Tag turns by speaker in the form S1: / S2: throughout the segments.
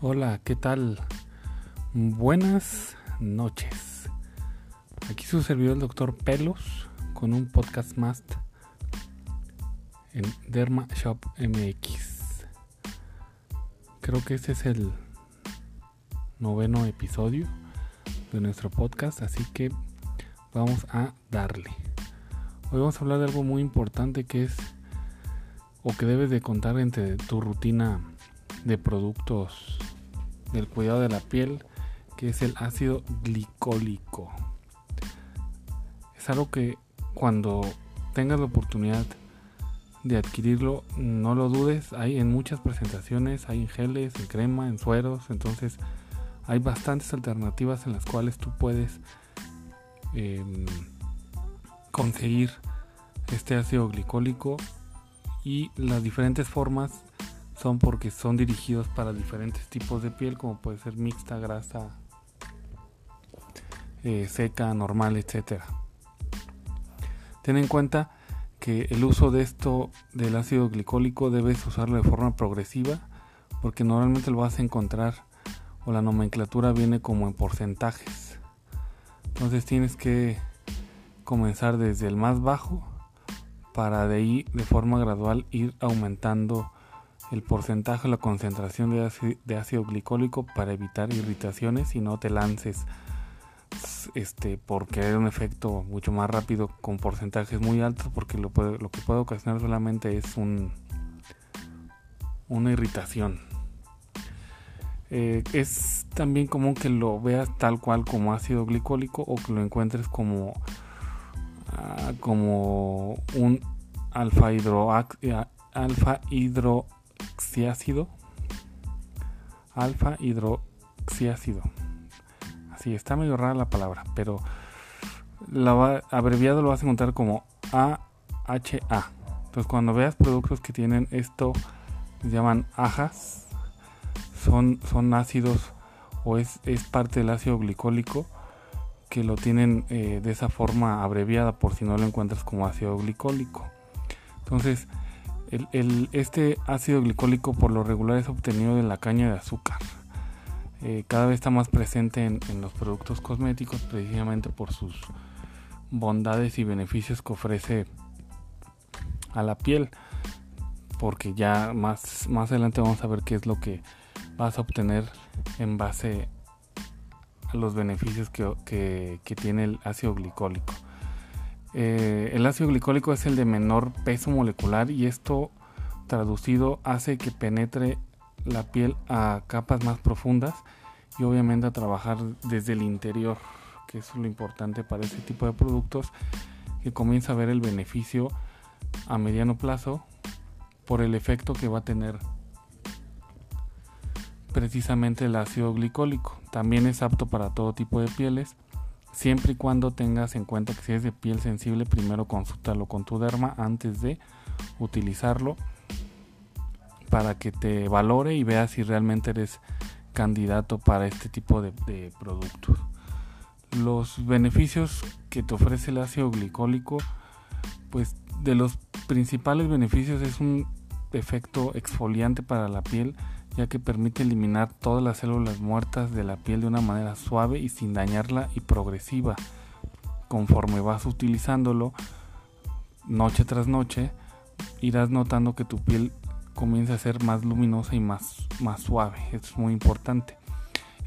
S1: Hola, ¿qué tal? Buenas noches. Aquí su servidor el doctor Pelos con un podcast más en Derma Shop MX. Creo que este es el noveno episodio de nuestro podcast, así que vamos a darle. Hoy vamos a hablar de algo muy importante que es o que debes de contar entre tu rutina de productos del cuidado de la piel, que es el ácido glicólico. Es algo que cuando tengas la oportunidad de adquirirlo, no lo dudes, hay en muchas presentaciones, hay en geles, en crema, en sueros, entonces hay bastantes alternativas en las cuales tú puedes em, conseguir este ácido glicólico y las diferentes formas son porque son dirigidos para diferentes tipos de piel como puede ser mixta, grasa, eh, seca, normal, etcétera. Ten en cuenta que el uso de esto del ácido glicólico debes usarlo de forma progresiva porque normalmente lo vas a encontrar o la nomenclatura viene como en porcentajes. Entonces tienes que comenzar desde el más bajo para de ahí de forma gradual ir aumentando el porcentaje o la concentración de ácido, glicólico para evitar irritaciones y no te lances este por querer un efecto mucho más rápido con porcentajes muy altos porque lo, lo que puede ocasionar solamente es un una irritación. Eh, es también común que lo veas tal cual como ácido glicólico o que lo encuentres como Ah, como un alfa, hidro, alfa hidroxiácido. Alfa hidroxiácido. Así está medio rara la palabra, pero la abreviado lo vas a encontrar como AHA. Entonces cuando veas productos que tienen esto, se llaman ajas, son, son ácidos o es, es parte del ácido glicólico que lo tienen eh, de esa forma abreviada por si no lo encuentras como ácido glicólico. Entonces, este ácido glicólico por lo regular es obtenido de la caña de azúcar. Eh, cada vez está más presente en, los productos cosméticos precisamente por sus bondades y beneficios que ofrece a la piel. Porque ya más, más adelante vamos a ver qué es lo que vas a obtener en base los beneficios que, tiene el ácido glicólico. Eh, el ácido glicólico es el de menor peso molecular y esto traducido hace que penetre la piel a capas más profundas y obviamente a trabajar desde el interior, que es lo importante para este tipo de productos, que comienza a ver el beneficio a mediano plazo por el efecto que va a tener precisamente el ácido glicólico. También es apto para todo tipo de pieles, siempre y cuando tengas en cuenta que si es de piel sensible, primero consúltalo con tu derma antes de utilizarlo para que te valore y veas si realmente eres candidato para este tipo de, de productos. Los beneficios que te ofrece el ácido glicólico, pues de los principales beneficios es un efecto exfoliante para la piel ya que permite eliminar todas las células muertas de la piel de una manera suave y sin dañarla y progresiva. Conforme vas utilizándolo noche tras noche, irás notando que tu piel comienza a ser más luminosa y más, más suave. Es muy importante.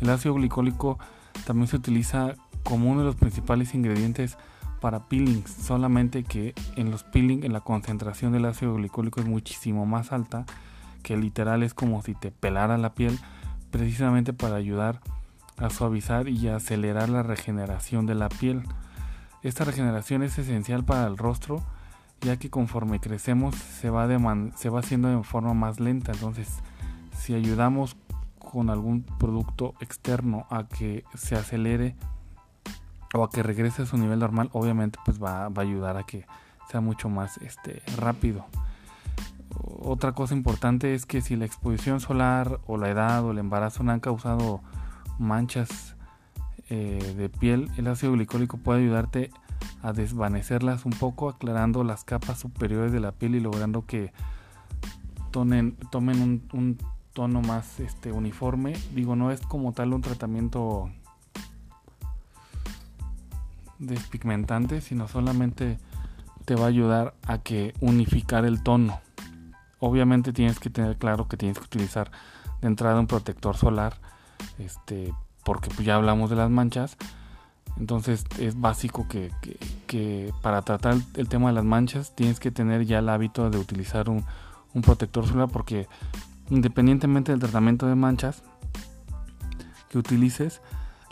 S1: El ácido glicólico también se utiliza como uno de los principales ingredientes para peelings, solamente que en los peelings la concentración del ácido glicólico es muchísimo más alta que literal es como si te pelara la piel, precisamente para ayudar a suavizar y acelerar la regeneración de la piel. Esta regeneración es esencial para el rostro, ya que conforme crecemos se va, se va haciendo de forma más lenta. Entonces, si ayudamos con algún producto externo a que se acelere o a que regrese a su nivel normal, obviamente pues va, va a ayudar a que sea mucho más este, rápido otra cosa importante es que si la exposición solar o la edad o el embarazo no han causado manchas eh, de piel, el ácido glicólico puede ayudarte a desvanecerlas un poco, aclarando las capas superiores de la piel y logrando que tomen un, tono más este uniforme. Digo, no es como tal un tratamiento despigmentante, sino solamente te va a ayudar a que unificar el tono. Obviamente tienes que tener claro que tienes que utilizar de entrada un protector solar, este, porque pues ya hablamos de las manchas. Entonces es básico que, para tratar el, tema de las manchas tienes que tener ya el hábito de utilizar un, protector solar porque independientemente del tratamiento de manchas que utilices,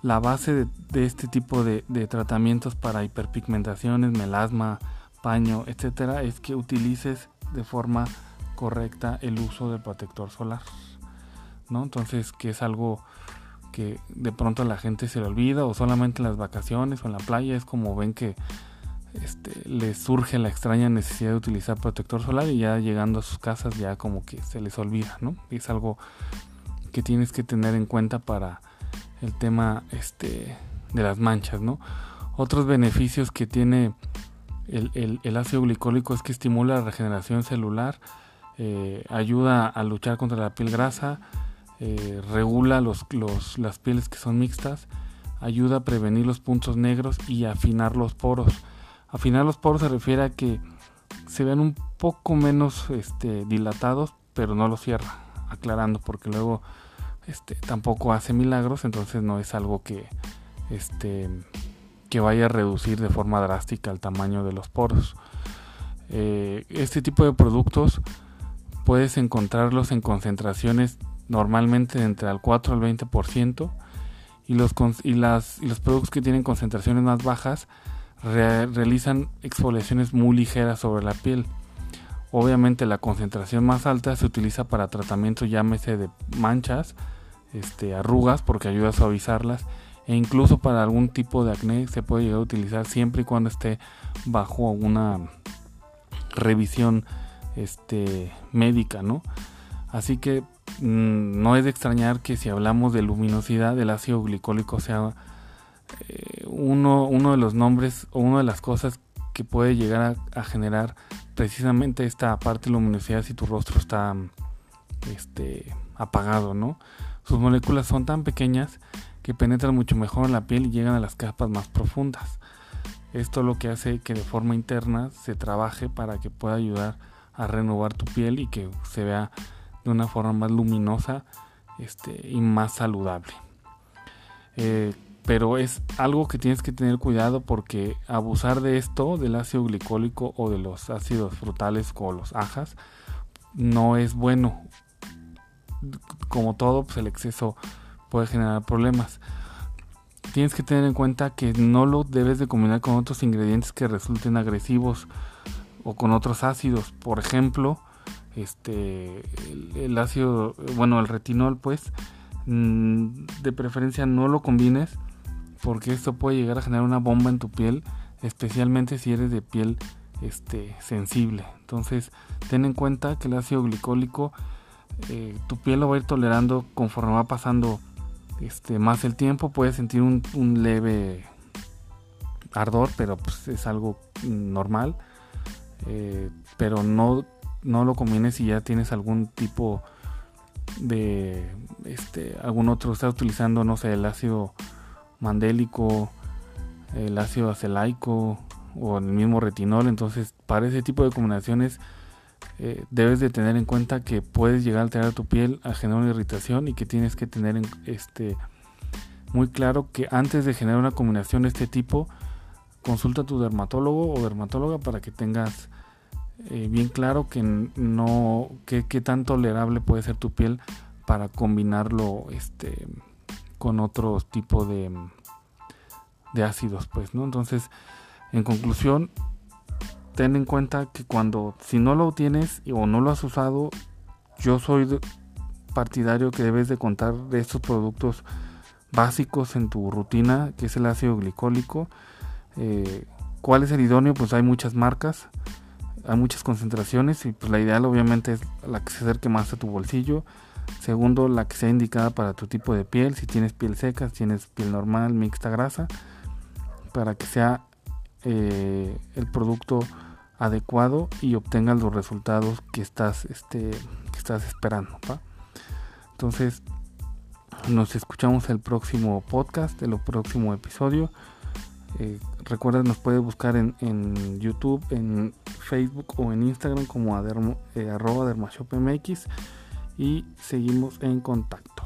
S1: la base de, este tipo de, de, tratamientos para hiperpigmentaciones, melasma, paño, etcétera, es que utilices de forma correcta el uso del protector solar. ¿no? Entonces, que es algo que de pronto la gente se le olvida o solamente en las vacaciones o en la playa es como ven que este, les surge la extraña necesidad de utilizar protector solar y ya llegando a sus casas ya como que se les olvida, ¿no? es algo que tienes que tener en cuenta para el tema este, de las manchas, ¿no? Otros beneficios que tiene el, ácido glicólico es que estimula la regeneración celular, eh, ayuda a luchar contra la piel grasa, eh, regula los, las pieles que son mixtas, ayuda a prevenir los puntos negros y afinar los poros. Afinar los poros se refiere a que se vean un poco menos este, dilatados, pero no los cierra, aclarando, porque luego este, tampoco hace milagros, entonces no es algo que, este, que vaya a reducir de forma drástica el tamaño de los poros. Eh, este tipo de productos puedes encontrarlos en concentraciones normalmente entre el 4 al 20% y los, y, las, y los productos que tienen concentraciones más bajas realizan exfoliaciones muy ligeras sobre la piel. Obviamente la concentración más alta se utiliza para tratamiento llámese de manchas, este, arrugas porque ayuda a suavizarlas e incluso para algún tipo de acné se puede llegar a utilizar siempre y cuando esté bajo una revisión este, médica, ¿no? Así que mm, no es de extrañar que si hablamos de luminosidad del ácido glicólico sea eh, uno, uno de los nombres o una de las cosas que puede llegar a, generar precisamente esta parte de luminosidad si tu rostro está este, apagado, ¿no? Sus moléculas son tan pequeñas que penetran mucho mejor en la piel y llegan a las capas más profundas. Esto lo que hace que de forma interna se trabaje para que pueda ayudar a renovar tu piel y que se vea de una forma más luminosa este, y más saludable. Eh, pero es algo que tienes que tener cuidado porque abusar de esto, del ácido glicólico o de los ácidos frutales como los ajas, no es bueno. Como todo, pues el exceso puede generar problemas. Tienes que tener en cuenta que no lo debes de combinar con otros ingredientes que resulten agresivos o con otros ácidos. Por ejemplo, este el, ácido, bueno, el retinol, pues, mm, de preferencia no lo combines porque esto puede llegar a generar una bomba en tu piel, especialmente si eres de piel este, sensible. Entonces, ten en cuenta que el ácido glicólico, eh, tu piel lo va a ir tolerando conforme va pasando este, más el tiempo. Puedes sentir un, un leve ardor, pero pues es algo normal. Eh, pero no, no lo combines si ya tienes algún tipo de este algún otro está utilizando no sé el ácido mandélico el ácido acelaico o el mismo retinol. Entonces para ese tipo de combinaciones eh, debes de tener en cuenta que puedes llegar a alterar tu piel a generar una irritación y que tienes que tener este muy claro que antes de generar una combinación de este tipo consulta a tu dermatólogo o dermatóloga para que tengas eh, bien claro que no que, tan tolerable puede ser tu piel para combinarlo este con otro tipo de, de ácidos pues no entonces en conclusión ten en cuenta que cuando si no lo tienes o no lo has usado yo soy partidario que debes de contar de estos productos básicos en tu rutina que es el ácido glicólico eh, ¿Cuál es el idóneo? Pues hay muchas marcas, hay muchas concentraciones y pues la ideal obviamente es la que se acerque más a tu bolsillo. Segundo, la que sea indicada para tu tipo de piel, si tienes piel seca, si tienes piel normal, mixta, grasa, para que sea eh, el producto adecuado y obtengas los resultados que estás, este, que estás esperando. Entonces, nos escuchamos el próximo podcast, el próximo episodio. Eh, recuerda, nos puede buscar en, YouTube, en Facebook o en Instagram como eh, arroba dermashopmx y seguimos en contacto.